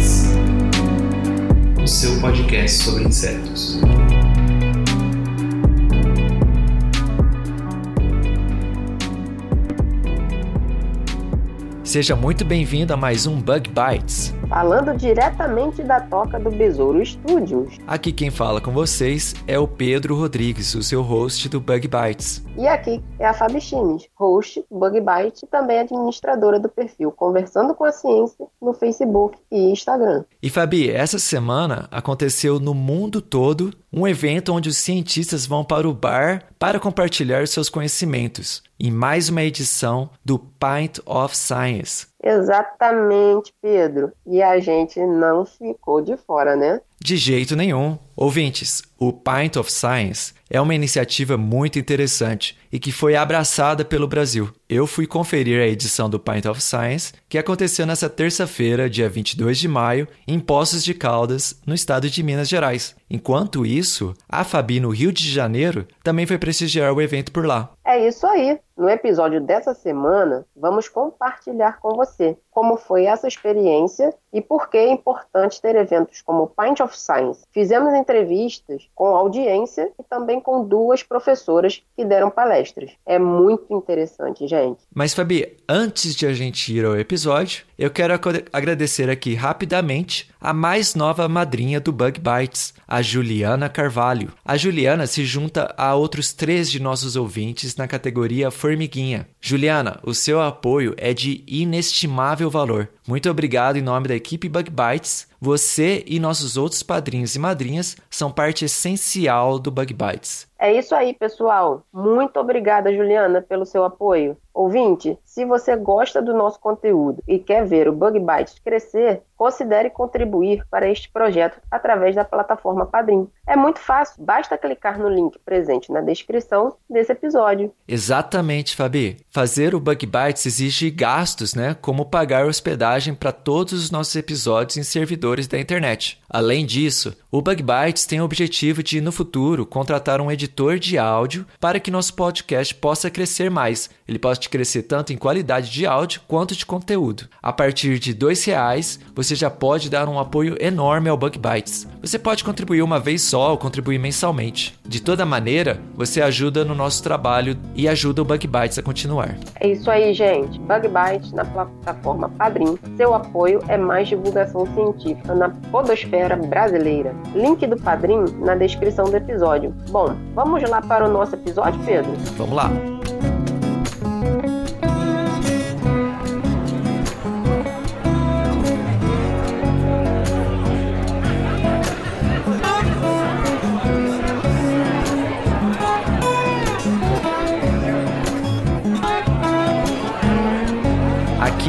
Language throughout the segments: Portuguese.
o seu podcast sobre insetos. Seja muito bem-vindo a mais um Bug Bites. Falando diretamente da toca do Besouro Studios. Aqui quem fala com vocês é o Pedro Rodrigues, o seu host do Bug Bites. E aqui é a Fabi Chimes, host do Bug Bite e também administradora do perfil Conversando com a Ciência no Facebook e Instagram. E Fabi, essa semana aconteceu no mundo todo um evento onde os cientistas vão para o bar para compartilhar seus conhecimentos, em mais uma edição do Pint of Science. Exatamente, Pedro. E a gente não ficou de fora, né? De jeito nenhum. Ouvintes, o Pint of Science é uma iniciativa muito interessante e que foi abraçada pelo Brasil. Eu fui conferir a edição do Pint of Science, que aconteceu nessa terça-feira, dia 22 de maio, em Poços de Caldas, no estado de Minas Gerais. Enquanto isso, a Fabi, no Rio de Janeiro, também foi prestigiar o evento por lá. É isso aí. No episódio dessa semana, vamos compartilhar com você como foi essa experiência e por que é importante ter eventos como o Pint of Science. Fizemos entrevistas com audiência e também com duas professoras que deram palestras. É muito interessante, gente. Mas, Fabi, antes de a gente ir ao episódio, eu quero agradecer aqui rapidamente a mais nova madrinha do Bug Bites, a Juliana Carvalho. A Juliana se junta a outros três de nossos ouvintes na categoria Formiguinha. Juliana, o seu apoio é de inestimável valor. Muito obrigado em nome da equipe Bug Bites. Você e nossos outros padrinhos e madrinhas são parte essencial do Bug Bites. É isso aí, pessoal. Muito obrigada, Juliana, pelo seu apoio. Ouvinte, se você gosta do nosso conteúdo e quer ver o Bug Bites crescer, considere contribuir para este projeto através da plataforma Padrim. É muito fácil, basta clicar no link presente na descrição desse episódio. Exatamente, Fabi. Fazer o Bug Bites exige gastos, né? Como pagar hospedagem para todos os nossos episódios em servidores da internet. Além disso, o Bug Bites tem o objetivo de, no futuro, contratar um editor de áudio para que nosso podcast possa crescer mais. Ele pode crescer tanto em qualidade de áudio quanto de conteúdo. A partir de R$ reais, você já pode dar um apoio enorme ao Bug Bites. Você pode contribuir uma vez só ou contribuir mensalmente. De toda maneira, você ajuda no nosso trabalho e ajuda o Bug Bites a continuar. É isso aí, gente. Bug Bites na plataforma Padrim. Seu apoio é mais divulgação científica na podosfera brasileira. Link do Padrim na descrição do episódio. Bom, vamos lá para o nosso episódio, Pedro? Vamos lá!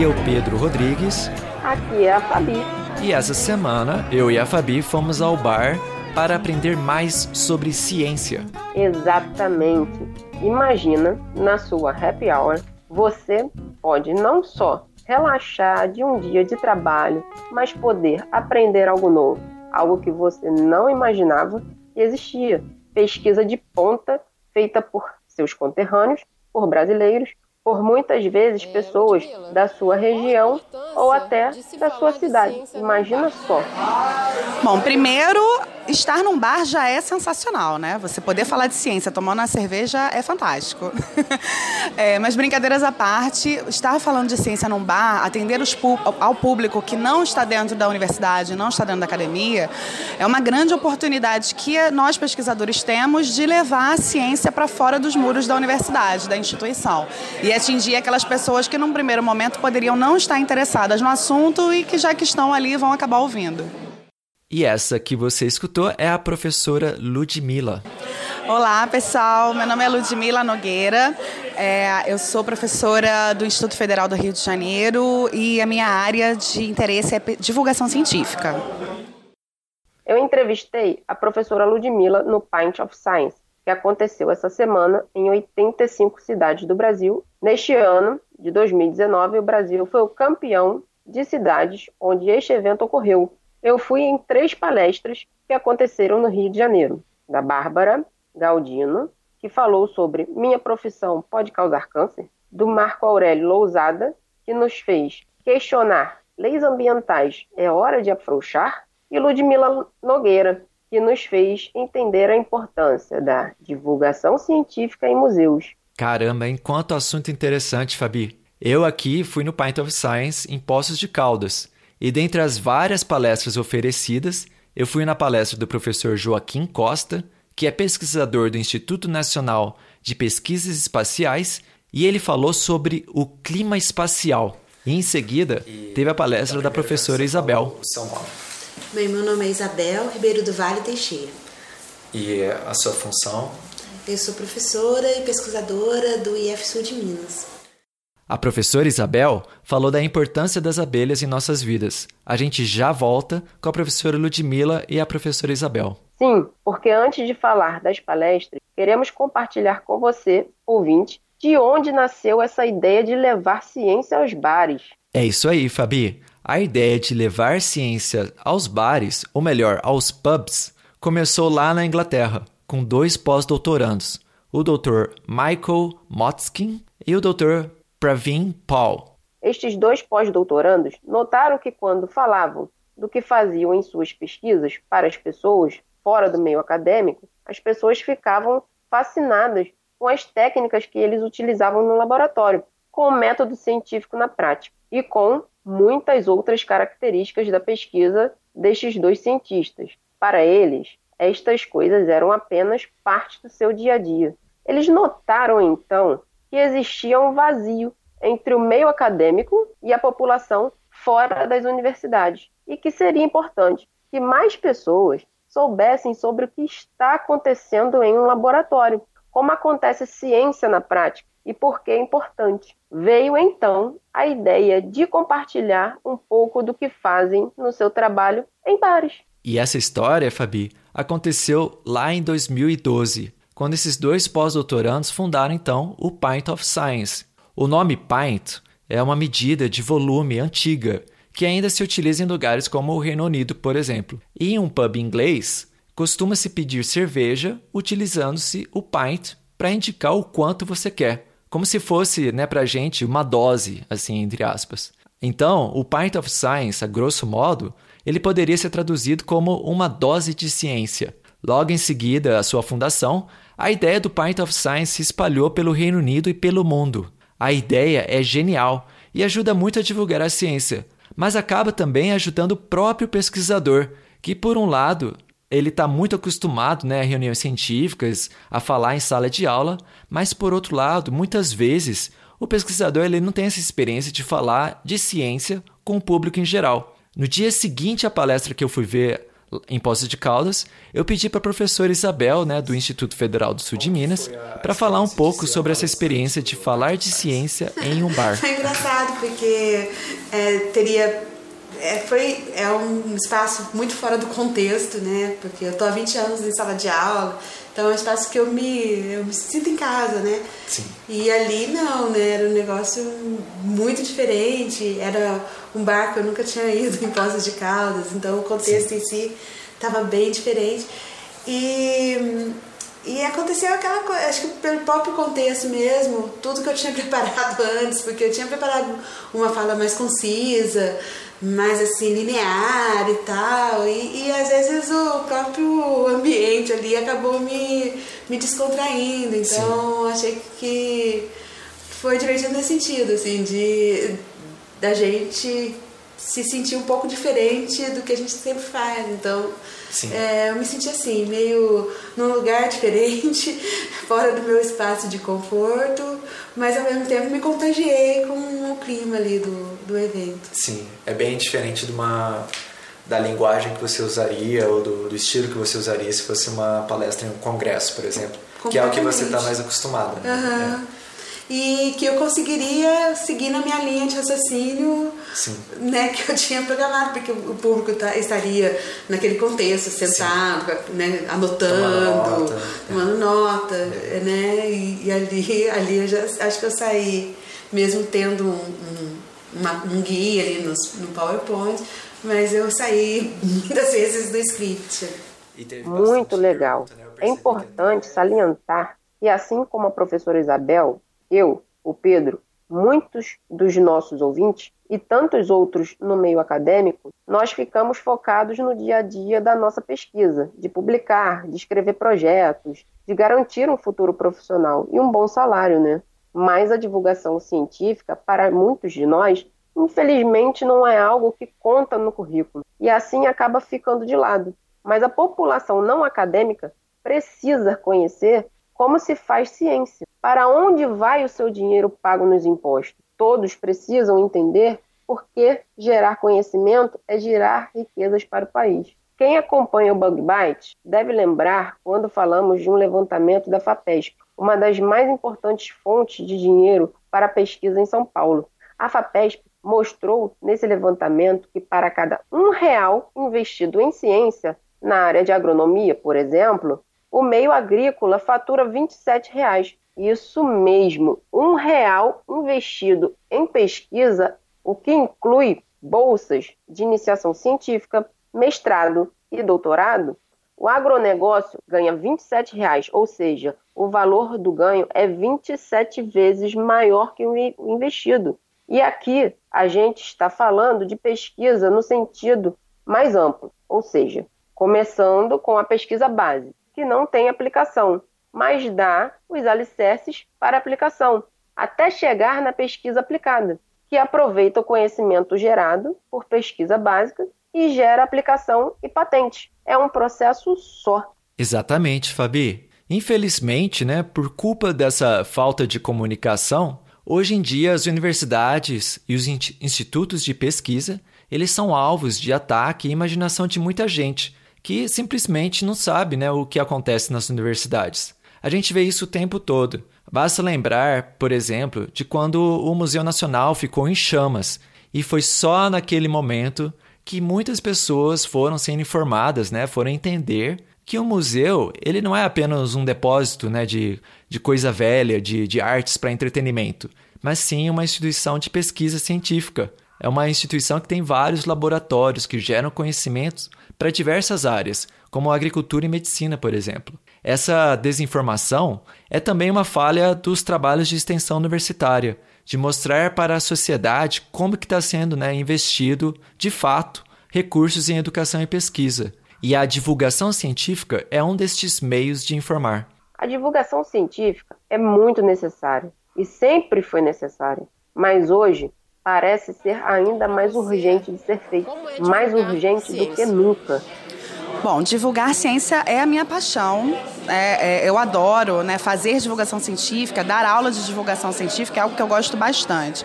Aqui é o Pedro Rodrigues Aqui é a Fabi. e essa semana eu e a Fabi fomos ao bar para aprender mais sobre ciência. Exatamente. Imagina, na sua happy hour, você pode não só relaxar de um dia de trabalho, mas poder aprender algo novo, algo que você não imaginava que existia. Pesquisa de ponta feita por seus conterrâneos, por brasileiros, por muitas vezes pessoas da sua região ou até da sua cidade. Imagina só. Bom, primeiro, estar num bar já é sensacional, né? Você poder falar de ciência tomando uma cerveja é fantástico. É, mas brincadeiras à parte, estar falando de ciência num bar, atender os ao público que não está dentro da universidade, não está dentro da academia, é uma grande oportunidade que nós pesquisadores temos de levar a ciência para fora dos muros da universidade, da instituição, e atingir aquelas pessoas que num primeiro momento poderiam não estar interessadas no assunto e que já que estão ali vão acabar ouvindo. E essa que você escutou é a professora Ludmilla. Olá, pessoal. Meu nome é Ludmila Nogueira. É, eu sou professora do Instituto Federal do Rio de Janeiro e a minha área de interesse é divulgação científica. Eu entrevistei a professora Ludmila no Pint of Science, que aconteceu essa semana em 85 cidades do Brasil. Neste ano de 2019, o Brasil foi o campeão de cidades onde este evento ocorreu. Eu fui em três palestras que aconteceram no Rio de Janeiro, da Bárbara Galdino, que falou sobre Minha profissão pode causar câncer, do Marco Aurélio Lousada, que nos fez questionar leis ambientais, é hora de afrouxar, e Ludmila Nogueira, que nos fez entender a importância da divulgação científica em museus. Caramba, enquanto assunto interessante, Fabi. Eu aqui fui no Pint of Science em Poços de Caldas, e dentre as várias palestras oferecidas, eu fui na palestra do professor Joaquim Costa, que é pesquisador do Instituto Nacional de Pesquisas Espaciais, e ele falou sobre o clima espacial. E em seguida, teve a palestra da professora Isabel. São Paulo. Bem, meu nome é Isabel Ribeiro do Vale Teixeira. E a sua função? Eu sou professora e pesquisadora do IF Sul de Minas. A professora Isabel falou da importância das abelhas em nossas vidas. A gente já volta com a professora Ludmila e a professora Isabel. Sim, porque antes de falar das palestras, queremos compartilhar com você, ouvinte, de onde nasceu essa ideia de levar ciência aos bares. É isso aí, Fabi. A ideia de levar ciência aos bares, ou melhor, aos pubs, começou lá na Inglaterra, com dois pós-doutorandos, o Dr. Michael Motzkin e o Dr. Pravin Paul. Estes dois pós-doutorandos notaram que quando falavam do que faziam em suas pesquisas para as pessoas fora do meio acadêmico, as pessoas ficavam fascinadas com as técnicas que eles utilizavam no laboratório, com o método científico na prática e com muitas outras características da pesquisa destes dois cientistas. Para eles, estas coisas eram apenas parte do seu dia a dia. Eles notaram então que existia um vazio entre o meio acadêmico e a população fora das universidades e que seria importante que mais pessoas soubessem sobre o que está acontecendo em um laboratório, como acontece ciência na prática e por que é importante. Veio então a ideia de compartilhar um pouco do que fazem no seu trabalho em bares. E essa história, Fabi, aconteceu lá em 2012, quando esses dois pós-doutorandos fundaram então o Pint of Science. O nome pint é uma medida de volume antiga que ainda se utiliza em lugares como o Reino Unido, por exemplo. E em um pub inglês, costuma-se pedir cerveja utilizando-se o pint para indicar o quanto você quer como se fosse, né, pra gente, uma dose, assim, entre aspas. Então, o Pint of Science, a grosso modo, ele poderia ser traduzido como uma dose de ciência. Logo em seguida, a sua fundação, a ideia do Pint of Science se espalhou pelo Reino Unido e pelo mundo. A ideia é genial e ajuda muito a divulgar a ciência, mas acaba também ajudando o próprio pesquisador, que, por um lado, ele está muito acostumado né, a reuniões científicas, a falar em sala de aula, mas por outro lado, muitas vezes o pesquisador ele não tem essa experiência de falar de ciência com o público em geral. No dia seguinte à palestra que eu fui ver em Poços de Caldas, eu pedi para a professora Isabel, né, do Instituto Federal do Sul de Minas, para falar um pouco sobre essa experiência de falar de ciência em um bar. Foi engraçado, porque é, teria é, foi, é um espaço muito fora do contexto, né? Porque eu tô há 20 anos em sala de aula, então é um espaço que eu me, eu me sinto em casa, né? Sim. E ali não, né? Era um negócio muito diferente, era um bar que eu nunca tinha ido em Poços de Caldas, então o contexto Sim. em si estava bem diferente. E, e aconteceu aquela coisa, acho que pelo próprio contexto mesmo, tudo que eu tinha preparado antes, porque eu tinha preparado uma fala mais concisa, mais assim linear e tal. E, e às vezes o próprio ambiente ali acabou me, me descontraindo. Então Sim. achei que foi divertido nesse sentido assim de da gente se sentir um pouco diferente do que a gente sempre faz. Então é, eu me senti assim meio num lugar diferente fora do meu espaço de conforto mas ao mesmo tempo me contagiei com o clima ali do, do evento. Sim, é bem diferente de uma da linguagem que você usaria ou do, do, estilo que você usaria se fosse uma palestra em um congresso, por exemplo, que é o que você está mais acostumada. Né? Uhum. É e que eu conseguiria seguir na minha linha de raciocínio né, que eu tinha programado, porque o público tá, estaria naquele contexto, sentado, né, anotando, nota, tomando nota, é. né, e, e, ali, ali eu já acho que eu saí, mesmo tendo um, um, uma, um guia ali no, no PowerPoint, mas eu saí muitas vezes do script. Muito legal. Né? É importante salientar que, assim como a professora Isabel, eu, o Pedro, muitos dos nossos ouvintes e tantos outros no meio acadêmico, nós ficamos focados no dia a dia da nossa pesquisa, de publicar, de escrever projetos, de garantir um futuro profissional e um bom salário, né? Mas a divulgação científica, para muitos de nós, infelizmente não é algo que conta no currículo e assim acaba ficando de lado. Mas a população não acadêmica precisa conhecer como se faz ciência? Para onde vai o seu dinheiro pago nos impostos? Todos precisam entender porque gerar conhecimento é gerar riquezas para o país. Quem acompanha o Bug Byte deve lembrar quando falamos de um levantamento da FAPESP, uma das mais importantes fontes de dinheiro para a pesquisa em São Paulo. A FAPESP mostrou nesse levantamento que para cada um real investido em ciência, na área de agronomia, por exemplo, o meio agrícola fatura 27 reais. Isso mesmo, um real investido em pesquisa, o que inclui bolsas de iniciação científica, mestrado e doutorado, o agronegócio ganha 27 reais, ou seja, o valor do ganho é 27 vezes maior que o investido. E aqui a gente está falando de pesquisa no sentido mais amplo, ou seja, começando com a pesquisa base, que não tem aplicação, mas dá os alicerces para aplicação, até chegar na pesquisa aplicada, que aproveita o conhecimento gerado por pesquisa básica e gera aplicação e patente. É um processo só. Exatamente, Fabi. Infelizmente, né, por culpa dessa falta de comunicação, hoje em dia as universidades e os institutos de pesquisa, eles são alvos de ataque e imaginação de muita gente, que simplesmente não sabe né, o que acontece nas universidades. A gente vê isso o tempo todo. Basta lembrar, por exemplo, de quando o Museu Nacional ficou em chamas e foi só naquele momento que muitas pessoas foram sendo informadas, né, foram entender que o museu ele não é apenas um depósito né, de, de coisa velha, de, de artes para entretenimento, mas sim uma instituição de pesquisa científica. É uma instituição que tem vários laboratórios que geram conhecimentos para diversas áreas, como agricultura e medicina, por exemplo. Essa desinformação é também uma falha dos trabalhos de extensão universitária, de mostrar para a sociedade como que está sendo né, investido, de fato, recursos em educação e pesquisa. E a divulgação científica é um destes meios de informar. A divulgação científica é muito necessária e sempre foi necessária, mas hoje parece ser ainda mais urgente de ser feito, é mais urgente do que nunca. Bom, divulgar ciência é a minha paixão. É, é, eu adoro né, fazer divulgação científica, dar aula de divulgação científica é algo que eu gosto bastante.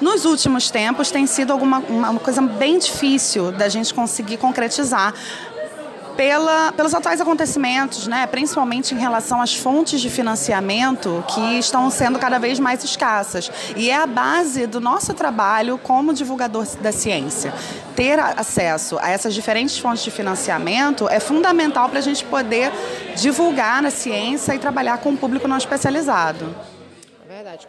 Nos últimos tempos tem sido alguma, uma coisa bem difícil da gente conseguir concretizar pela, pelos atuais acontecimentos, né, principalmente em relação às fontes de financiamento que estão sendo cada vez mais escassas. E é a base do nosso trabalho como divulgador da ciência. Ter acesso a essas diferentes fontes de financiamento é fundamental para a gente poder divulgar na ciência e trabalhar com o público não especializado.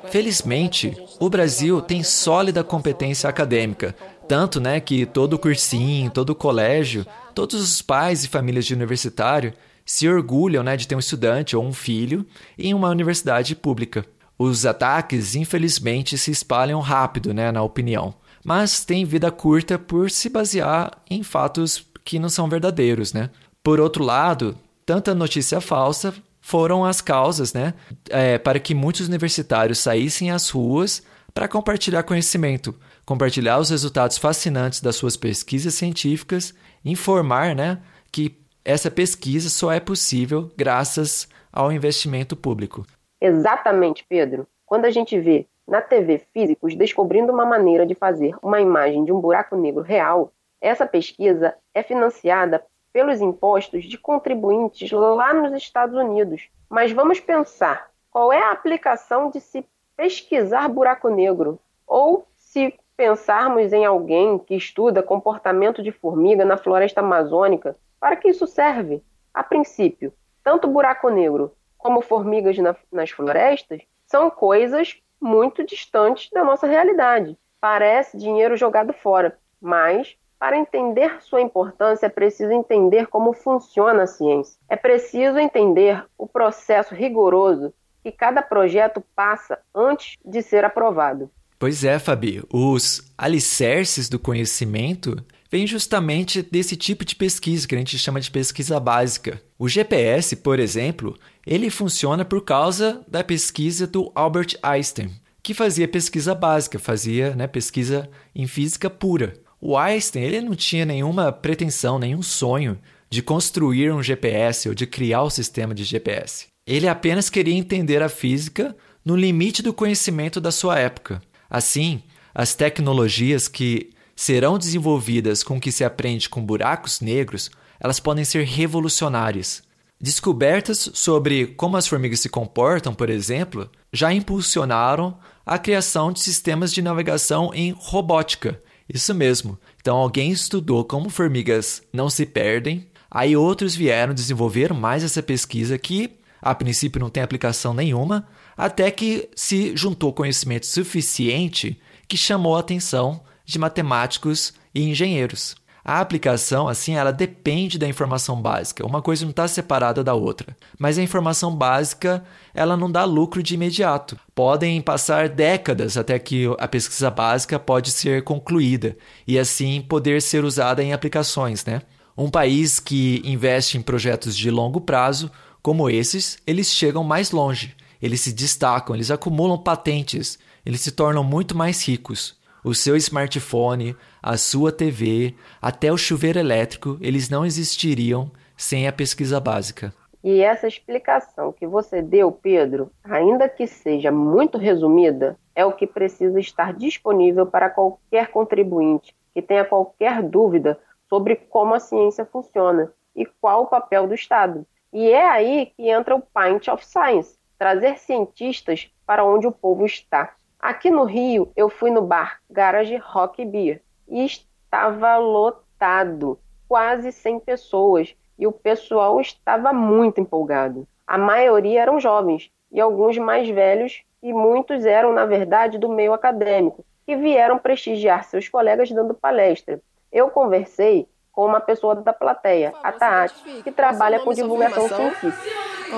Felizmente, o Brasil tem sólida competência acadêmica, tanto né, que todo cursinho, todo colégio Todos os pais e famílias de universitário se orgulham né, de ter um estudante ou um filho em uma universidade pública. Os ataques, infelizmente, se espalham rápido né, na opinião, mas têm vida curta por se basear em fatos que não são verdadeiros. Né? Por outro lado, tanta notícia falsa foram as causas né, é, para que muitos universitários saíssem às ruas para compartilhar conhecimento, compartilhar os resultados fascinantes das suas pesquisas científicas informar né, que essa pesquisa só é possível graças ao investimento público. Exatamente, Pedro. Quando a gente vê na TV físicos descobrindo uma maneira de fazer uma imagem de um buraco negro real, Essa pesquisa é financiada pelos impostos de contribuintes lá nos Estados Unidos. Mas vamos pensar: qual é a aplicação de se pesquisar buraco negro? Ou se pensarmos em alguém que estuda comportamento de formiga na floresta amazônica, para que isso serve? A princípio, tanto buraco negro como formigas na, nas florestas são coisas muito distantes da nossa realidade. Parece dinheiro jogado fora, mas para entender sua importância, é preciso entender como funciona a ciência. É preciso entender o processo rigoroso que cada projeto passa antes de ser aprovado. Pois é, Fabi. Os alicerces do conhecimento vêm justamente desse tipo de pesquisa que a gente chama de pesquisa básica. O GPS, por exemplo, ele funciona por causa da pesquisa do Albert Einstein, que fazia pesquisa básica, fazia né, pesquisa em física pura. O Einstein ele não tinha nenhuma pretensão, nenhum sonho de construir um GPS ou de criar o um sistema de GPS. Ele apenas queria entender a física no limite do conhecimento da sua época. Assim, as tecnologias que serão desenvolvidas com que se aprende com buracos negros, elas podem ser revolucionárias. Descobertas sobre como as formigas se comportam, por exemplo, já impulsionaram a criação de sistemas de navegação em robótica, isso mesmo. Então alguém estudou como formigas não se perdem, aí outros vieram desenvolver mais essa pesquisa que a princípio não tem aplicação nenhuma, até que se juntou conhecimento suficiente que chamou a atenção de matemáticos e engenheiros. A aplicação, assim, ela depende da informação básica. Uma coisa não está separada da outra. Mas a informação básica, ela não dá lucro de imediato. Podem passar décadas até que a pesquisa básica pode ser concluída e assim poder ser usada em aplicações, né? Um país que investe em projetos de longo prazo, como esses, eles chegam mais longe. Eles se destacam, eles acumulam patentes, eles se tornam muito mais ricos o seu smartphone, a sua TV, até o chuveiro elétrico, eles não existiriam sem a pesquisa básica. E essa explicação que você deu, Pedro, ainda que seja muito resumida, é o que precisa estar disponível para qualquer contribuinte que tenha qualquer dúvida sobre como a ciência funciona e qual o papel do Estado. E é aí que entra o Pint of Science trazer cientistas para onde o povo está. Aqui no Rio, eu fui no bar Garage Rock Beer e estava lotado, quase 100 pessoas, e o pessoal estava muito empolgado. A maioria eram jovens e alguns mais velhos, e muitos eram, na verdade, do meio acadêmico, que vieram prestigiar seus colegas dando palestra. Eu conversei com uma pessoa da plateia, a Tati, que trabalha com divulgação científica.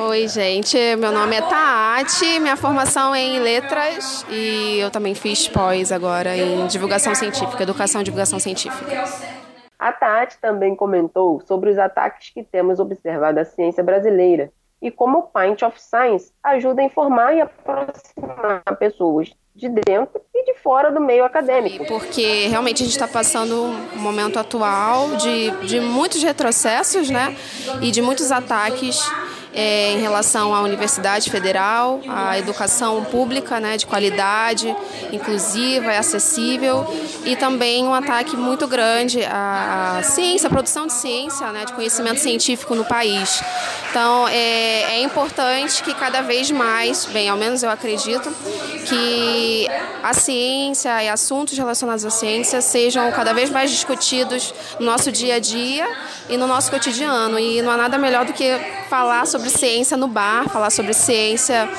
Oi, gente. Meu nome é Taati, minha formação é em letras e eu também fiz pós agora em divulgação científica, educação e divulgação científica. A Taati também comentou sobre os ataques que temos observado à ciência brasileira e como o Pint of Science ajuda a informar e aproximar pessoas de dentro e de fora do meio acadêmico. Porque realmente a gente está passando um momento atual de, de muitos retrocessos né? e de muitos ataques é, em relação à Universidade Federal, à educação pública né, de qualidade, inclusiva e acessível, e também um ataque muito grande à ciência, à produção de ciência, né, de conhecimento científico no país. Então, é, é importante que cada vez mais, bem, ao menos eu acredito, que a ciência e assuntos relacionados à ciência sejam cada vez mais discutidos no nosso dia a dia e no nosso cotidiano. E não há nada melhor do que falar sobre ciência no bar, falar sobre ciência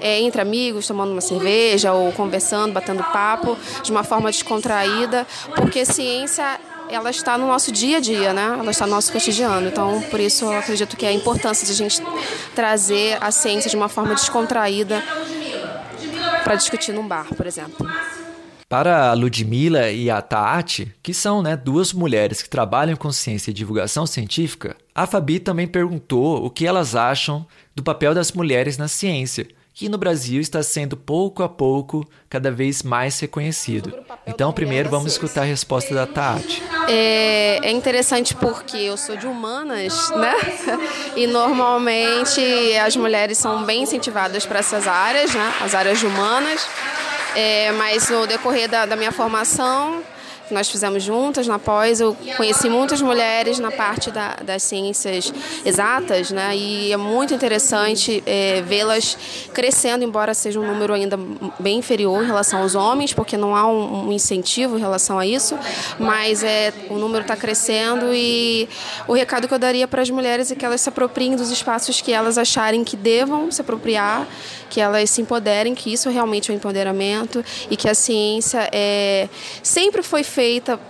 é, entre amigos, tomando uma cerveja ou conversando, batendo papo, de uma forma descontraída, porque ciência ela está no nosso dia a dia, né? Ela está no nosso cotidiano. Então, por isso, eu acredito que é a importância de a gente trazer a ciência de uma forma descontraída para discutir num bar, por exemplo. Para a Ludmila e a Taati, que são né, duas mulheres que trabalham com ciência e divulgação científica, a Fabi também perguntou o que elas acham do papel das mulheres na ciência, que no Brasil está sendo pouco a pouco cada vez mais reconhecido. Então, primeiro vamos escutar a resposta da Tati. É, é interessante porque eu sou de humanas, né? E normalmente as mulheres são bem incentivadas para essas áreas, né? As áreas humanas. É, mas no decorrer da, da minha formação, nós fizemos juntas na pós. Eu conheci muitas mulheres na parte da, das ciências exatas, né? E é muito interessante é, vê-las crescendo, embora seja um número ainda bem inferior em relação aos homens, porque não há um, um incentivo em relação a isso, mas é, o número está crescendo e o recado que eu daria para as mulheres é que elas se apropriem dos espaços que elas acharem que devam se apropriar, que elas se empoderem, que isso realmente é um empoderamento e que a ciência é, sempre foi feita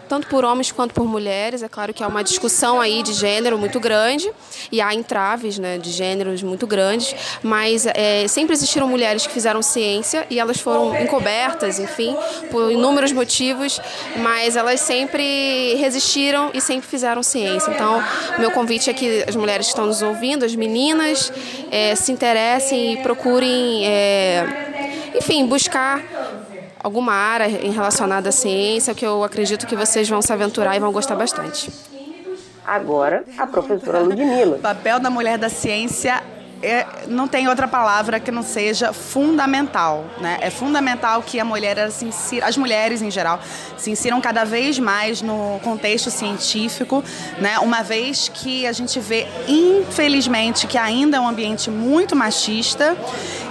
tanto por homens quanto por mulheres. É claro que há uma discussão aí de gênero muito grande e há entraves né, de gêneros muito grandes, mas é, sempre existiram mulheres que fizeram ciência e elas foram encobertas, enfim, por inúmeros motivos, mas elas sempre resistiram e sempre fizeram ciência. Então, meu convite é que as mulheres que estão nos ouvindo, as meninas, é, se interessem e procurem, é, enfim, buscar alguma área relacionada à ciência, que eu acredito que vocês vão se aventurar e vão gostar bastante. Agora, a professora Ludmilla. O papel da mulher da ciência é, não tem outra palavra que não seja fundamental. Né? É fundamental que a mulher se insira, as mulheres em geral se insiram cada vez mais no contexto científico, né? uma vez que a gente vê, infelizmente, que ainda é um ambiente muito machista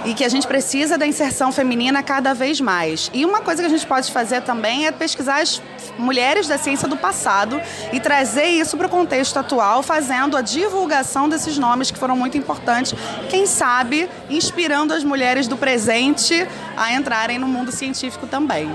e que a gente precisa da inserção feminina cada vez mais. E uma coisa que a gente pode fazer também é pesquisar as mulheres da ciência do passado e trazer isso para o contexto atual, fazendo a divulgação desses nomes que foram muito importantes, quem sabe inspirando as mulheres do presente a entrarem no mundo científico também.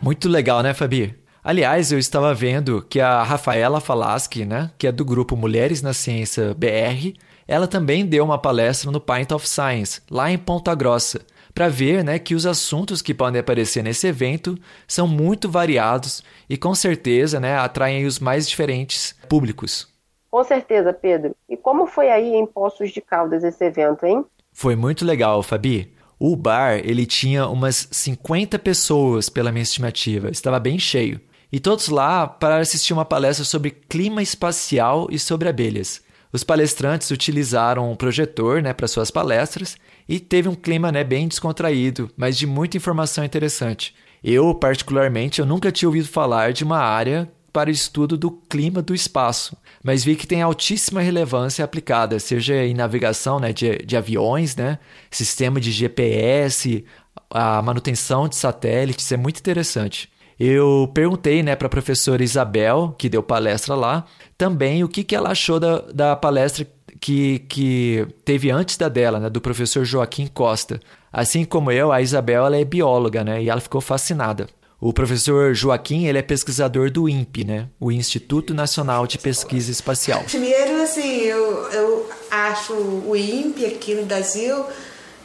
Muito legal, né, Fabi? Aliás, eu estava vendo que a Rafaela Falaschi, né, que é do grupo Mulheres na Ciência BR, ela também deu uma palestra no Pint of Science, lá em Ponta Grossa para ver né, que os assuntos que podem aparecer nesse evento são muito variados e com certeza né, atraem os mais diferentes públicos. Com certeza, Pedro. E como foi aí em Poços de Caldas esse evento, hein? Foi muito legal, Fabi. O bar ele tinha umas 50 pessoas pela minha estimativa, estava bem cheio. E todos lá para assistir uma palestra sobre clima espacial e sobre abelhas. Os palestrantes utilizaram um projetor né, para suas palestras e teve um clima né, bem descontraído, mas de muita informação interessante. Eu, particularmente, eu nunca tinha ouvido falar de uma área para o estudo do clima do espaço, mas vi que tem altíssima relevância aplicada, seja em navegação né, de, de aviões, né, sistema de GPS, a manutenção de satélites, é muito interessante. Eu perguntei né, para a professora Isabel, que deu palestra lá, também o que, que ela achou da, da palestra que, que teve antes da dela, né, do professor Joaquim Costa. Assim como eu, a Isabel ela é bióloga, né, e ela ficou fascinada. O professor Joaquim, ele é pesquisador do INPE, né, o Instituto Nacional de Pesquisa Espacial. Primeiro, assim, eu, eu acho o INPE aqui no Brasil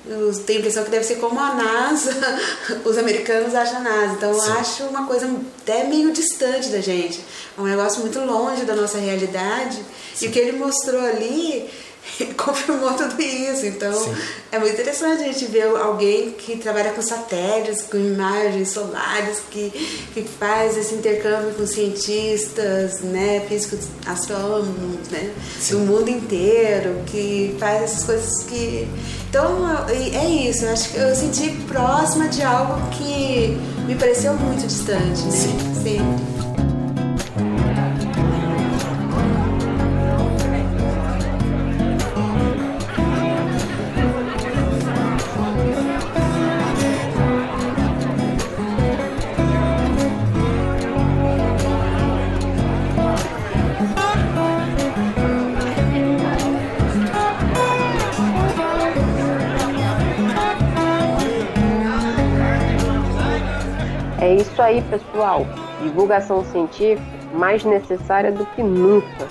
eu tenho a impressão que deve ser como a NASA, os americanos acham a NASA. Então eu acho uma coisa até meio distante da gente. É um negócio muito longe da nossa realidade. Sim. E o que ele mostrou ali confirmou tudo isso. Então Sim. é muito interessante a gente ver alguém que trabalha com satélites, com imagens solares, que, que faz esse intercâmbio com cientistas, né, físicos astrônomos, né, do mundo inteiro, que faz essas coisas que. Então é isso, eu acho que eu senti próxima de algo que me pareceu muito distante, né? Sim. Sempre. Isso aí, pessoal. Divulgação científica mais necessária do que nunca.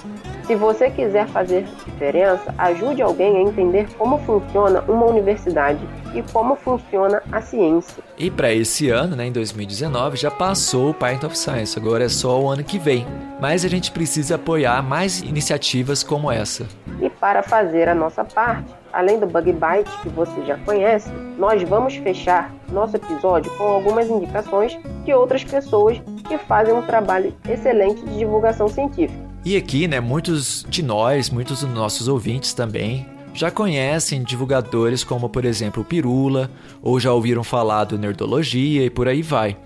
Se você quiser fazer diferença, ajude alguém a entender como funciona uma universidade e como funciona a ciência. E para esse ano, né, em 2019, já passou o Pint of Science, agora é só o ano que vem. Mas a gente precisa apoiar mais iniciativas como essa. E para fazer a nossa parte, além do Bug Bite que você já conhece, nós vamos fechar nosso episódio com algumas indicações de outras pessoas que fazem um trabalho excelente de divulgação científica. E aqui, né, muitos de nós, muitos dos nossos ouvintes também, já conhecem divulgadores como, por exemplo, o Pirula, ou já ouviram falar do Nerdologia e por aí vai.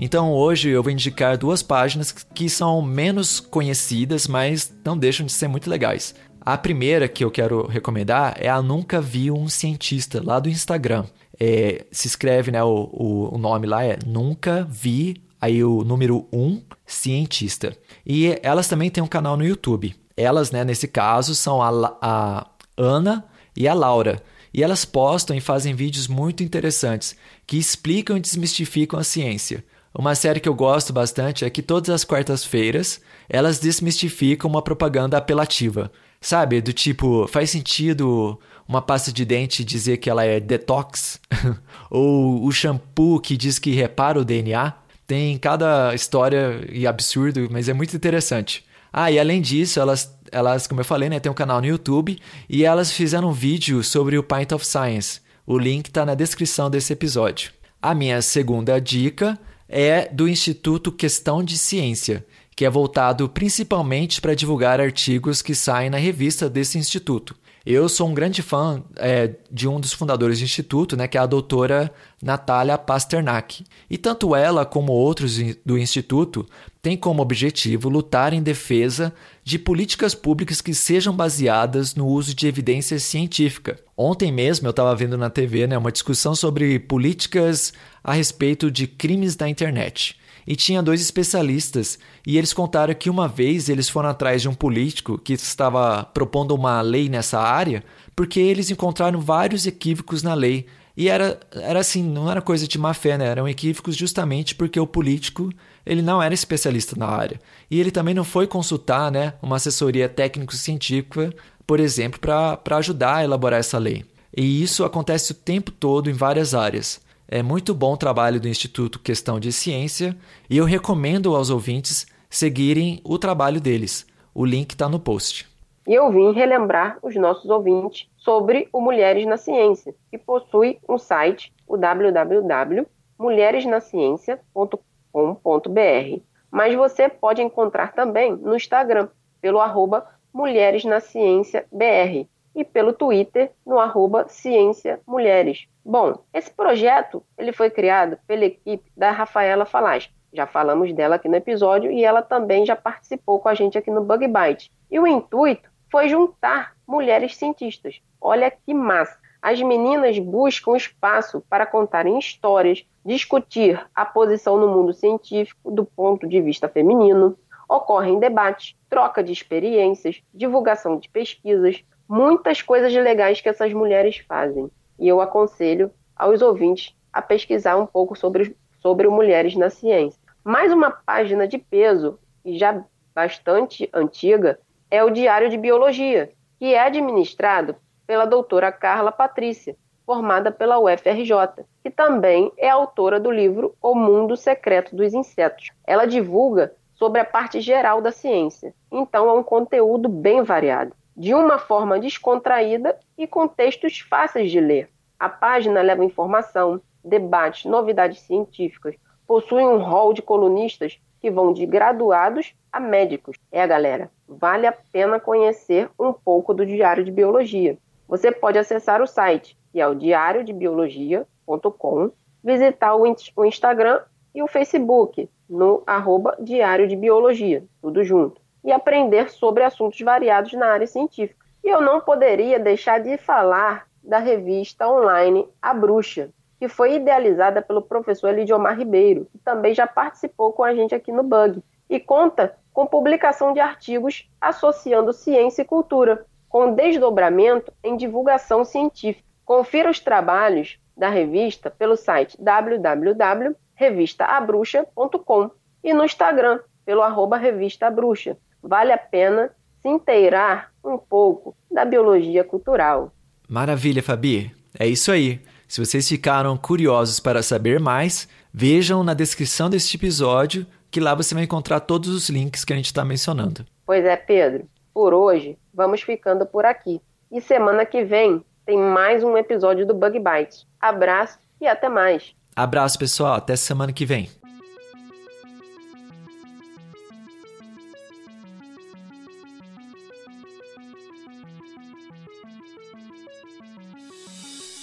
Então hoje eu vou indicar duas páginas que são menos conhecidas, mas não deixam de ser muito legais. A primeira que eu quero recomendar é a Nunca Vi um Cientista, lá do Instagram. É, se escreve, né, o, o, o, nome lá é Nunca Vi, aí o número 1, um, Cientista. E elas também têm um canal no YouTube. Elas, né, nesse caso, são a, a Ana e a Laura. E elas postam e fazem vídeos muito interessantes que explicam e desmistificam a ciência. Uma série que eu gosto bastante é que todas as quartas-feiras elas desmistificam uma propaganda apelativa. Sabe? Do tipo, faz sentido uma pasta de dente dizer que ela é detox? Ou o shampoo que diz que repara o DNA? Tem cada história e absurdo, mas é muito interessante. Ah, e além disso, elas, elas como eu falei, né, tem um canal no YouTube e elas fizeram um vídeo sobre o Pint of Science. O link está na descrição desse episódio. A minha segunda dica é do Instituto Questão de Ciência, que é voltado principalmente para divulgar artigos que saem na revista desse instituto. Eu sou um grande fã é, de um dos fundadores do Instituto, né, que é a doutora Natália Pasternak. E tanto ela como outros do Instituto têm como objetivo lutar em defesa de políticas públicas que sejam baseadas no uso de evidência científica. Ontem mesmo eu estava vendo na TV né, uma discussão sobre políticas a respeito de crimes da internet e tinha dois especialistas, e eles contaram que uma vez eles foram atrás de um político que estava propondo uma lei nessa área, porque eles encontraram vários equívocos na lei. E era, era assim, não era coisa de má fé, né? Eram equívocos justamente porque o político ele não era especialista na área. E ele também não foi consultar né, uma assessoria técnico-científica, por exemplo, para ajudar a elaborar essa lei. E isso acontece o tempo todo em várias áreas. É muito bom o trabalho do Instituto Questão de Ciência e eu recomendo aos ouvintes seguirem o trabalho deles. O link está no post. E eu vim relembrar os nossos ouvintes sobre o Mulheres na Ciência, que possui um site, o www.mulheresnaciencia.com.br. Mas você pode encontrar também no Instagram, pelo arroba Mulheres na Ciência BR e pelo Twitter no arroba Ciência Mulheres. Bom, esse projeto ele foi criado pela equipe da Rafaela Falaz. Já falamos dela aqui no episódio e ela também já participou com a gente aqui no Bug Bite. E o intuito foi juntar mulheres cientistas. Olha que massa! As meninas buscam espaço para contarem histórias, discutir a posição no mundo científico do ponto de vista feminino. Ocorrem debates, troca de experiências, divulgação de pesquisas, muitas coisas legais que essas mulheres fazem. E eu aconselho aos ouvintes a pesquisar um pouco sobre, sobre mulheres na ciência. Mais uma página de peso, e já bastante antiga, é o Diário de Biologia, que é administrado pela doutora Carla Patrícia, formada pela UFRJ, que também é autora do livro O Mundo Secreto dos Insetos. Ela divulga sobre a parte geral da ciência, então é um conteúdo bem variado de uma forma descontraída e com textos fáceis de ler. A página leva informação, debates, novidades científicas, possui um hall de colunistas que vão de graduados a médicos. É, galera, vale a pena conhecer um pouco do Diário de Biologia. Você pode acessar o site, que é o diariodebiologia.com, visitar o Instagram e o Facebook, no arroba Diário de Biologia, tudo junto e aprender sobre assuntos variados na área científica. E eu não poderia deixar de falar da revista online A Bruxa, que foi idealizada pelo professor Lidiomar Ribeiro, que também já participou com a gente aqui no Bug, e conta com publicação de artigos associando ciência e cultura, com desdobramento em divulgação científica. Confira os trabalhos da revista pelo site www.revistaabruxa.com e no Instagram pelo arroba vale a pena se inteirar um pouco da biologia cultural. Maravilha, Fabi. É isso aí. Se vocês ficaram curiosos para saber mais, vejam na descrição deste episódio, que lá você vai encontrar todos os links que a gente está mencionando. Pois é, Pedro. Por hoje, vamos ficando por aqui. E semana que vem tem mais um episódio do Bug Bites. Abraço e até mais. Abraço, pessoal. Até semana que vem.